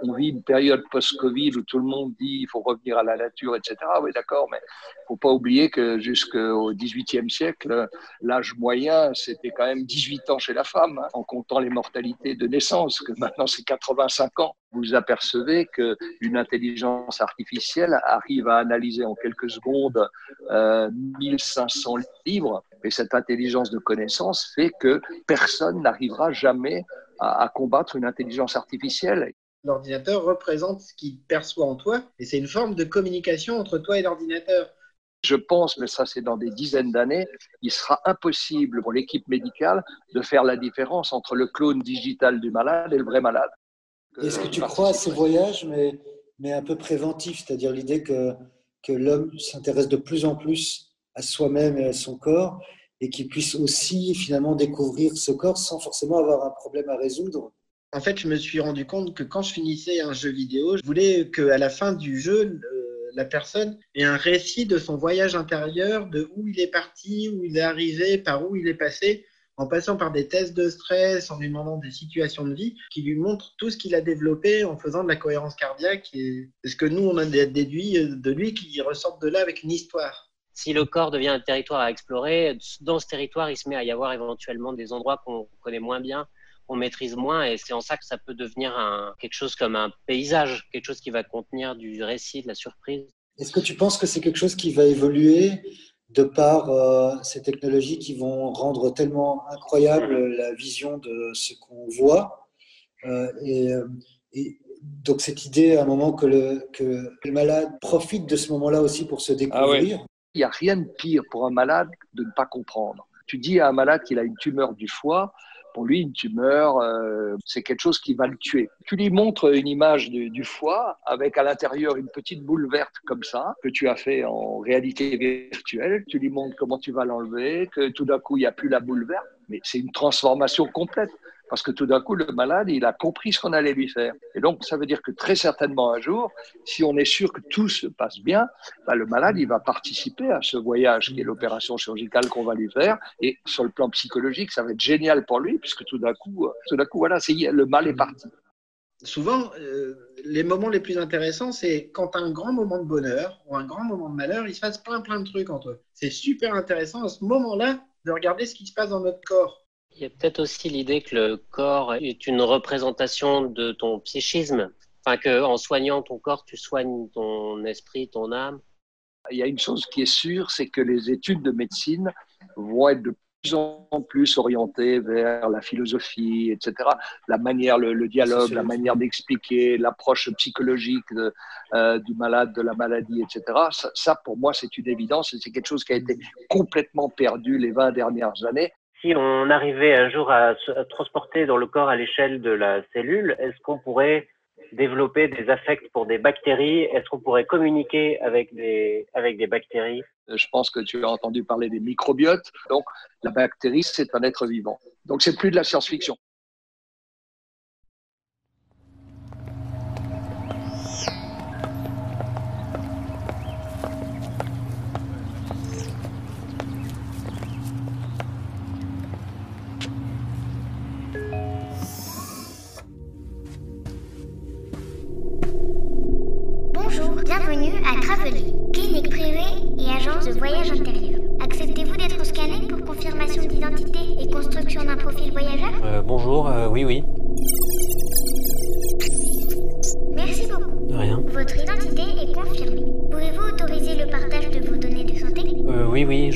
On vit une période post-Covid où tout le monde dit il faut revenir à la nature, etc. Oui, d'accord, mais il faut pas oublier que jusqu'au XVIIIe siècle, l'âge moyen, c'était quand même 18 ans chez la femme, hein, en comptant les mortalités de naissance, que maintenant c'est 85 ans. Vous apercevez qu'une intelligence artificielle arrive à analyser en quelques secondes euh, 1500 livres, et cette intelligence de connaissance fait que personne n'arrivera jamais à, à combattre une intelligence artificielle. L'ordinateur représente ce qu'il perçoit en toi et c'est une forme de communication entre toi et l'ordinateur. Je pense, mais ça c'est dans des dizaines d'années, il sera impossible pour l'équipe médicale de faire la différence entre le clone digital du malade et le vrai malade. Est-ce que tu crois à ces voyages, mais, mais un peu préventifs, c'est-à-dire l'idée que, que l'homme s'intéresse de plus en plus à soi-même et à son corps et qu'il puisse aussi finalement découvrir ce corps sans forcément avoir un problème à résoudre? En fait, je me suis rendu compte que quand je finissais un jeu vidéo, je voulais qu'à la fin du jeu, euh, la personne ait un récit de son voyage intérieur, de où il est parti, où il est arrivé, par où il est passé, en passant par des tests de stress, en lui demandant des situations de vie qui lui montrent tout ce qu'il a développé en faisant de la cohérence cardiaque. Et ce que nous, on a déduit de lui qui ressortent de là avec une histoire. Si le corps devient un territoire à explorer, dans ce territoire, il se met à y avoir éventuellement des endroits qu'on connaît moins bien, on maîtrise moins et c'est en ça que ça peut devenir un, quelque chose comme un paysage, quelque chose qui va contenir du récit, de la surprise. Est-ce que tu penses que c'est quelque chose qui va évoluer de par euh, ces technologies qui vont rendre tellement incroyable la vision de ce qu'on voit euh, euh, et, donc cette idée à un moment que le, que le malade profite de ce moment-là aussi pour se ah découvrir? Il n'y a rien de pire pour un malade de ne pas comprendre. Tu dis à un malade qu'il a une tumeur du foie, pour lui, une tumeur, euh, c'est quelque chose qui va le tuer. Tu lui montres une image du foie avec à l'intérieur une petite boule verte comme ça, que tu as fait en réalité virtuelle. Tu lui montres comment tu vas l'enlever, que tout d'un coup, il n'y a plus la boule verte. Mais c'est une transformation complète parce que tout d'un coup, le malade, il a compris ce qu'on allait lui faire. Et donc, ça veut dire que très certainement un jour, si on est sûr que tout se passe bien, bah, le malade, il va participer à ce voyage qui est l'opération chirurgicale qu'on va lui faire. Et sur le plan psychologique, ça va être génial pour lui, puisque tout d'un coup, euh, tout d'un coup, voilà, le mal est parti. Souvent, euh, les moments les plus intéressants, c'est quand un grand moment de bonheur ou un grand moment de malheur, il se passe plein plein de trucs entre eux. C'est super intéressant à ce moment-là de regarder ce qui se passe dans notre corps il y a peut-être aussi l'idée que le corps est une représentation de ton psychisme. Enfin, qu'en soignant ton corps, tu soignes ton esprit, ton âme. Il y a une chose qui est sûre, c'est que les études de médecine vont être de plus en plus orientées vers la philosophie, etc. La manière, le, dialogue, la manière d'expliquer, l'approche psychologique euh, du malade, de la maladie, etc. Ça, ça pour moi, c'est une évidence et c'est quelque chose qui a été complètement perdu les 20 dernières années si on arrivait un jour à, transporter dans le corps à l'échelle de la cellule, est-ce qu'on pourrait développer des affects pour des bactéries? Est-ce qu'on pourrait communiquer avec des, avec des bactéries? Je pense que tu as entendu parler des microbiotes. Donc, la bactérie, c'est un être vivant. Donc, c'est plus de la science-fiction.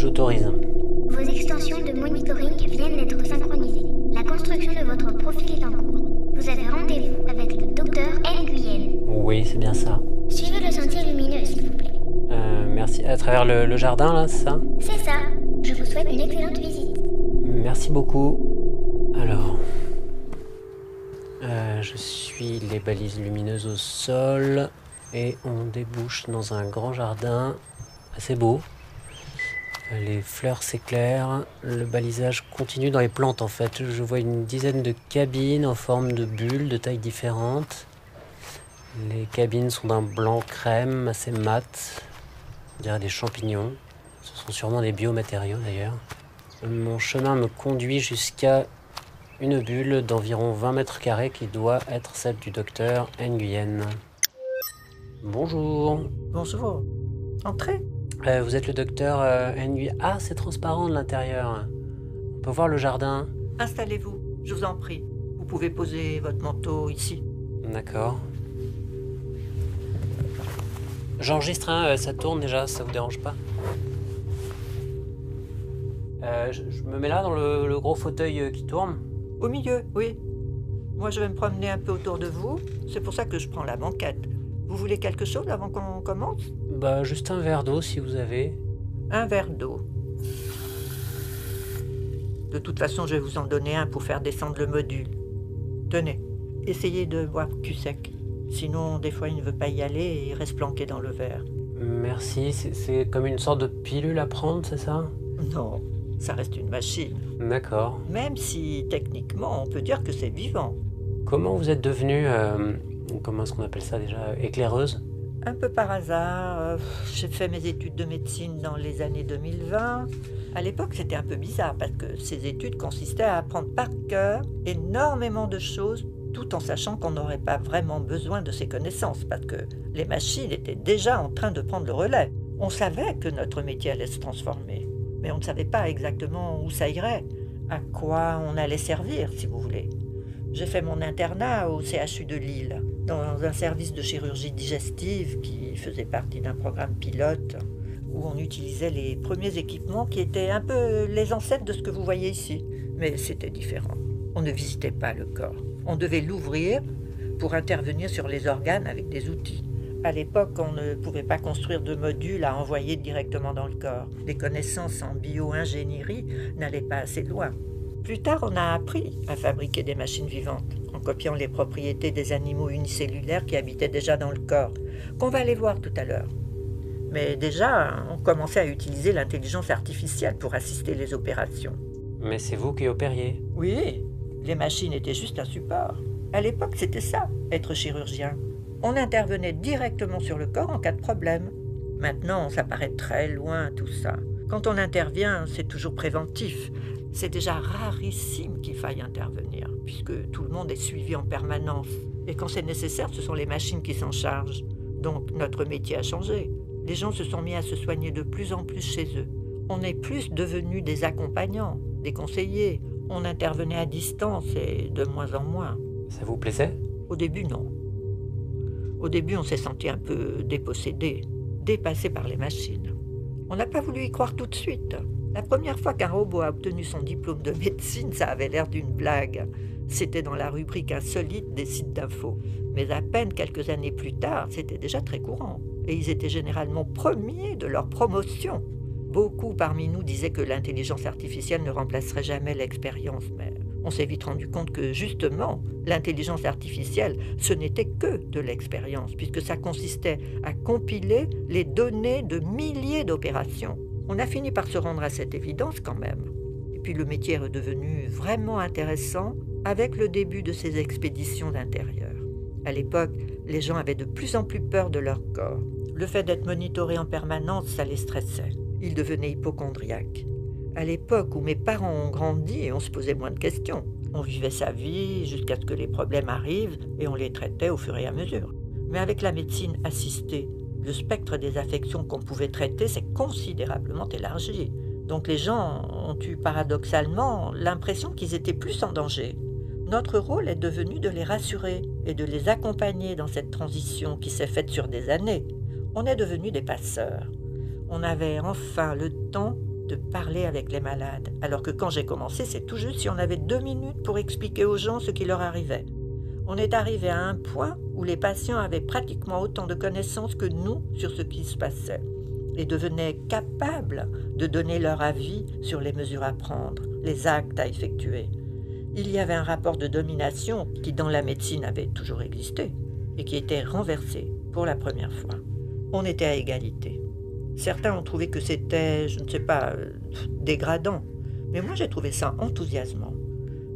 J'autorise. Vos extensions de monitoring viennent d'être synchronisées. La construction de votre profil est en cours. Vous avez rendez-vous avec le docteur Nguyen. Oui, c'est bien ça. Suivez le sentier lumineux, s'il vous plaît. Euh, merci. À travers le, jardin, là, c'est ça? C'est ça. Je vous souhaite une excellente visite. Merci beaucoup. Alors. Euh, je suis les balises lumineuses au sol et on débouche dans un grand jardin assez beau. Les fleurs s'éclairent, le balisage continue dans les plantes en fait. Je vois une dizaine de cabines en forme de bulles de tailles différentes. Les cabines sont d'un blanc crème assez mat. On dirait des champignons. Ce sont sûrement des biomatériaux d'ailleurs. Mon chemin me conduit jusqu'à une bulle d'environ 20 mètres carrés qui doit être celle du docteur Nguyen. Bonjour. Bonjour. Entrez. Euh, vous êtes le docteur euh, Nguyen. Ah, c'est transparent de l'intérieur. On peut voir le jardin. Installez-vous, je vous en prie. Vous pouvez poser votre manteau ici. D'accord. J'enregistre, hein, euh, ça tourne déjà, ça vous dérange pas Euh, je, je me mets là dans le, le gros fauteuil qui tourne. Au milieu, oui. Moi, je vais me promener un peu autour de vous. C'est pour ça que je prends la banquette. Vous voulez quelque chose avant qu'on commence? Bah, juste un verre d'eau si vous avez. Un verre d'eau. De toute façon, je vais vous en donner un pour faire descendre le module. Tenez, essayez de boire cul sec. Sinon, des fois, il ne veut pas y aller et il reste planqué dans le verre. Merci, c'est- comme une sorte de pilule à prendre, c'est ça? Non, ça reste une machine. D'accord. Même si, techniquement, on peut dire que c'est vivant. Comment vous êtes devenue, euh, comment est-ce qu'on appelle ça déjà, éclaireuse? Un peu par hasard, euh, j'ai fait mes études de médecine dans les années 2020. À l'époque, c'était un peu bizarre parce que ces études consistaient à apprendre par cœur énormément de choses tout en sachant qu'on n'aurait pas vraiment besoin de ces connaissances parce que les machines étaient déjà en train de prendre le relais. On savait que notre métier allait se transformer, mais on ne savait pas exactement où ça irait, à quoi on allait servir, si vous voulez. J'ai fait mon internat au CHU de Lille, dans un service de chirurgie digestive qui faisait partie d'un programme pilote où on utilisait les premiers équipements qui étaient un peu les ancêtres de ce que vous voyez ici. Mais c'était différent. On ne visitait pas le corps. On devait l'ouvrir pour intervenir sur les organes avec des outils. À l'époque, on ne pouvait pas construire de modules à envoyer directement dans le corps. Les connaissances en bio-ingénierie n'allaient pas assez loin. Plus tard, on a appris à fabriquer des machines vivantes, en copiant les propriétés des animaux unicellulaires qui habitaient déjà dans le corps, qu'on va aller voir tout à l'heure. Mais déjà, on commençait à utiliser l'intelligence artificielle pour assister les opérations. Mais c'est vous qui opériez. Oui, les machines étaient juste un support. À l'époque, c'était ça, être chirurgien. On intervenait directement sur le corps en cas de problème. Maintenant, ça paraît très loin tout ça. Quand on intervient, c'est toujours préventif. C'est déjà rarissime qu'il faille intervenir, puisque tout le monde est suivi en permanence. Et quand c'est nécessaire, ce sont les machines qui s'en chargent. Donc notre métier a changé. Les gens se sont mis à se soigner de plus en plus chez eux. On est plus devenus des accompagnants, des conseillers. On intervenait à distance et de moins en moins. Ça vous plaisait? Au début, non. Au début, on s'est senti un peu dépossédé, dépassé par les machines. On n'a pas voulu y croire tout de suite. La première fois qu'un robot a obtenu son diplôme de médecine, ça avait l'air d'une blague. C'était dans la rubrique insolite des sites d'infos. Mais à peine quelques années plus tard, c'était déjà très courant. Et ils étaient généralement premiers de leur promotion. Beaucoup parmi nous disaient que l'intelligence artificielle ne remplacerait jamais l'expérience, mais on s'est vite rendu compte que justement, l'intelligence artificielle, ce n'était que de l'expérience, puisque ça consistait à compiler les données de milliers d'opérations. On a fini par se rendre à cette évidence quand même. Et puis le métier est redevenu vraiment intéressant avec le début de ces expéditions d'intérieur. À l'époque, les gens avaient de plus en plus peur de leur corps. Le fait d'être monitoré en permanence, ça les stressait. Ils devenaient hypochondriaques. À l'époque où mes parents ont grandi, on se posait moins de questions. On vivait sa vie jusqu'à ce que les problèmes arrivent et on les traitait au fur et à mesure. Mais avec la médecine assistée, le spectre des affections qu'on pouvait traiter s'est considérablement élargi. Donc les gens ont eu paradoxalement l'impression qu'ils étaient plus en danger. Notre rôle est devenu de les rassurer et de les accompagner dans cette transition qui s'est faite sur des années. On est devenus des passeurs. On avait enfin le temps de parler avec les malades, alors que quand j'ai commencé, c'est tout juste si on avait deux minutes pour expliquer aux gens ce qui leur arrivait. On est arrivé à un point où les patients avaient pratiquement autant de connaissances que nous sur ce qui se passait et devenaient capables de donner leur avis sur les mesures à prendre, les actes à effectuer. Il y avait un rapport de domination qui dans la médecine avait toujours existé et qui était renversé pour la première fois. On était à égalité. Certains ont trouvé que c'était, je ne sais pas, euh, dégradant, mais moi j'ai trouvé ça enthousiasmant.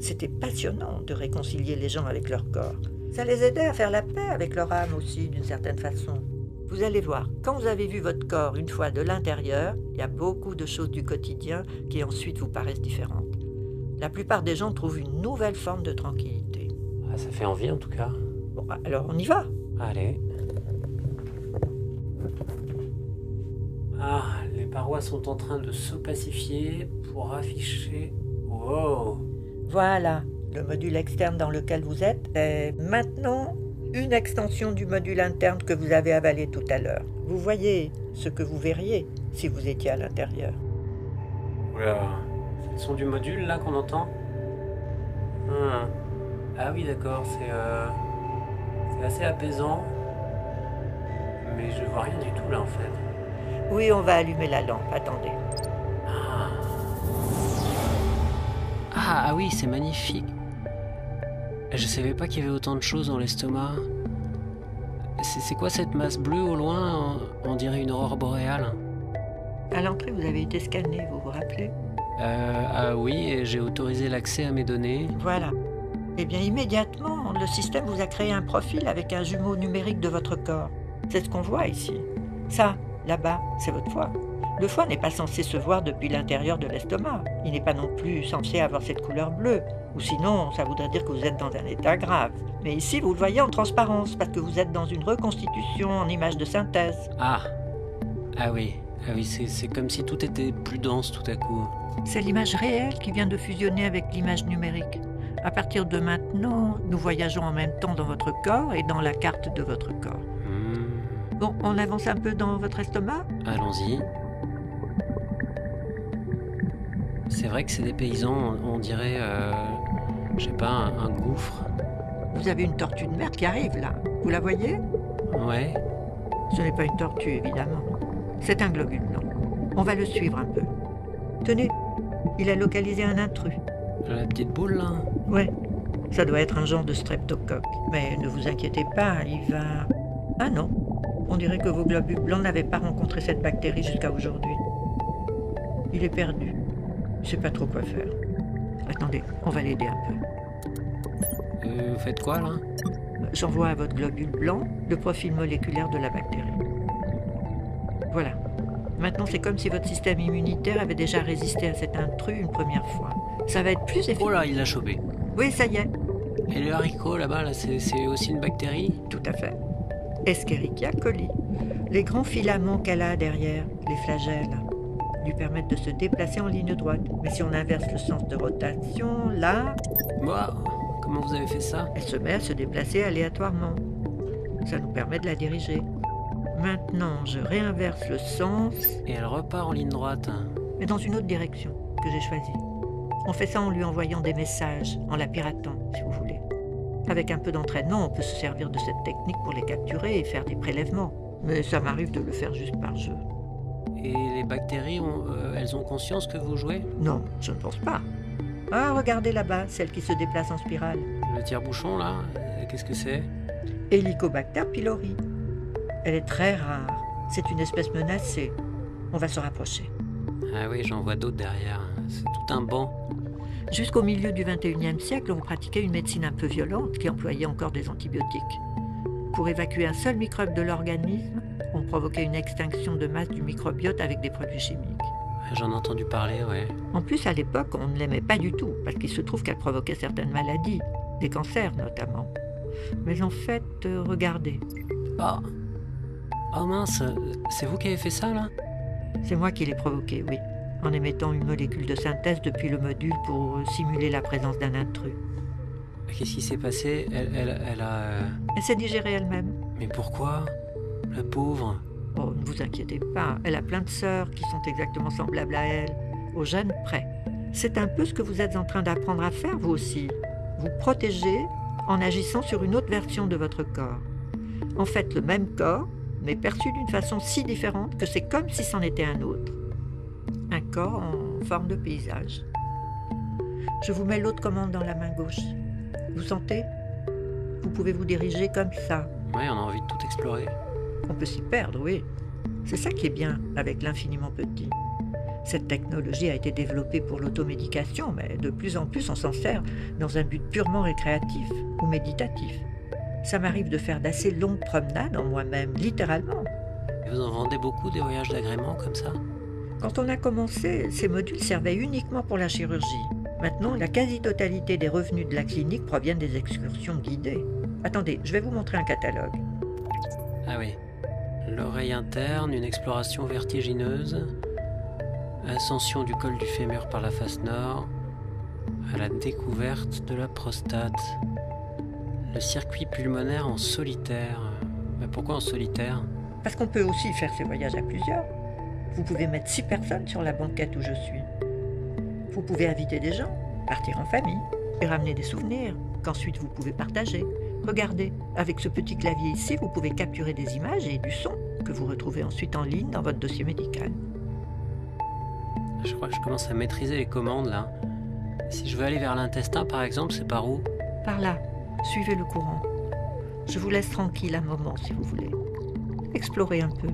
C'était passionnant de réconcilier les gens avec leur corps. Ça les aidait à faire la paix avec leur âme aussi, d'une certaine façon. Vous allez voir, quand vous avez vu votre corps une fois de l'intérieur, il y a beaucoup de choses du quotidien qui ensuite vous paraissent différentes. La plupart des gens trouvent une nouvelle forme de tranquillité. Ah, ça fait envie en tout cas. Bon, alors on y va. Allez. Ah, les parois sont en train de s'opacifier pour afficher. Wow Voilà, le module externe dans lequel vous êtes est maintenant une extension du module interne que vous avez avalé tout à l'heure. Vous voyez ce que vous verriez si vous étiez à l'intérieur. Oula, le son du module là qu'on entend Hmm. Ah oui, d'accord, c'est euh, c'est assez apaisant. Mais je vois rien du tout là en fait. Oui, on va allumer la lampe, attendez. Ah, ah, ah oui, c'est magnifique. Je savais pas qu'il y avait autant de choses dans l'estomac. C'est c'est quoi cette masse bleue au loin? On, on dirait une aurore boréale. À l'entrée, vous avez été scanné, vous vous rappelez? Euh, ah oui, j'ai autorisé l'accès à mes données. Voilà. Eh bien, immédiatement, le système vous a créé un profil avec un jumeau numérique de votre corps. C'est ce qu'on voit ici. Ça, là-bas, c'est votre foie. Le foie n'est pas censé se voir depuis l'intérieur de l'estomac. Il n'est pas non plus censé avoir cette couleur bleue. Ou sinon, ça voudrait dire que vous êtes dans un état grave. Mais ici, vous le voyez en transparence, parce que vous êtes dans une reconstitution en image de synthèse. Ah Ah oui, ah oui, c'est comme si tout était plus dense tout à coup. C'est l'image réelle qui vient de fusionner avec l'image numérique. À partir de maintenant, nous voyageons en même temps dans votre corps et dans la carte de votre corps. Hmm, Bon, on avance un peu dans votre estomac? Allons-y. C'est vrai que c'est des paysans, on, on dirait, euh, je sais pas, un, un gouffre. Vous avez une tortue de mer qui arrive là. Vous la voyez? Ouais. Ce n'est pas une tortue, évidemment. C'est un globule blanc. On va le suivre un peu. Tenez, il a localisé un intrus. La petite boule là. Ouais, ça doit être un genre de streptocoque. Mais ne vous inquiétez pas, il va... Ah non, on dirait que vos globules blancs n'avaient pas rencontré cette bactérie jusqu'à aujourd'hui. Il est perdu. Je sais pas trop quoi faire. Attendez, on va l'aider un peu. Euh, vous faites quoi là? J'envoie à votre globule blanc le profil moléculaire de la bactérie. Voilà. Maintenant, c'est comme si votre système immunitaire avait déjà résisté à cet intrus une première fois. Ça va être plus efficace. Oh là, il l'a chopé. Oui, ça y est, Et le haricot là-bas, là, c'est c'est aussi une bactérie? Tout à fait. Escherichia coli. Les grands filaments qu'elle a derrière, les flagelles, lui permettent de se déplacer en ligne droite. Mais si on inverse le sens de rotation, là, Moi, comment vous avez fait ça? elle se met à se déplacer aléatoirement. Ça nous permet de la diriger. Maintenant, je réinverse le sens, Et elle repart en ligne droite. mais dans une autre direction que j'ai choisie. On fait ça en lui envoyant des messages, en la piratant, si vous voulez. Avec un peu d'entraînement, on peut se servir de cette technique pour les capturer et faire des prélèvements. Mais ça m'arrive de le faire juste par jeu. Et les bactéries, ont, euh, elles ont conscience que vous jouez? Non, je ne pense pas. Ah, regardez là-bas, celle qui se déplace en spirale. Le tire-bouchon là, euh, qu'est-ce que c'est? Helicobacter pylori. Elle est très rare. C'est une espèce menacée. On va se rapprocher. Ah oui, j'en vois d'autres derrière. C'est tout un banc. Jusqu'au milieu du 21e siècle, on pratiquait une médecine un peu violente qui employait encore des antibiotiques. Pour évacuer un seul microbe de l'organisme, on provoquait une extinction de masse du microbiote avec des produits chimiques. J'en ai entendu parler, ouais. En plus, à l'époque, on ne l'aimait pas du tout, parce qu'il se trouve qu'elle provoquait certaines maladies, des cancers notamment. Mais en fait, euh, regardez, Oh Oh mince, c'est vous qui avez fait ça là? C'est moi qui l'ai provoqué, oui, en émettant une molécule de synthèse depuis le module pour simuler la présence d'un intrus. Qu'est-ce qui s'est passé? Elle, elle, elle a. euh, Elle s'est digérée elle-même. Mais pourquoi? La pauvre. Oh, ne vous inquiétez pas, elle a plein de sœurs qui sont exactement semblables à elle, au gène près. C'est un peu ce que vous êtes en train d'apprendre à faire, vous aussi. Vous protéger en agissant sur une autre version de votre corps. En fait, le même corps, mais perçu d'une façon si différente que c'est comme si c'en était un autre. Un corps en forme de paysage. Je vous mets l'autre commande dans la main gauche. Vous sentez? Vous pouvez vous diriger comme ça, Ouais, on a envie de tout explorer. on peut s'y perdre, oui. C'est ça qui est bien avec l'infiniment petit. Cette technologie a été développée pour l'automédication, mais de plus en plus on s'en sert dans un but purement récréatif ou méditatif. Ça m'arrive de faire d'assez longues promenades en moi-même, littéralement. Vous en vendez beaucoup des voyages d'agrément comme ça? Quand on a commencé, ces modules servaient uniquement pour la chirurgie. Maintenant, la quasi-totalité des revenus de la clinique proviennent des excursions guidées. Attendez, je vais vous montrer un catalogue. Ah oui. L'oreille interne, une exploration vertigineuse, ascension du col du fémur par la face nord, à la découverte de la prostate, le circuit pulmonaire en solitaire. Mais pourquoi en solitaire? Parce qu'on peut aussi faire ces voyages à plusieurs. Vous pouvez mettre six personnes sur la banquette où je suis. Vous pouvez inviter des gens, partir en famille et ramener des souvenirs qu'ensuite vous pouvez partager. Regardez, avec ce petit clavier ici, vous pouvez capturer des images et du son que vous retrouvez ensuite en ligne dans votre dossier médical. Je crois que je commence à maîtriser les commandes là. Si je veux aller vers l'intestin par exemple, c'est par où? Par là, suivez le courant. Je vous laisse tranquille un moment si vous voulez. Explorez un peu.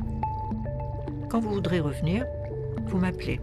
Quand vous voudrez revenir, vous m'appelez.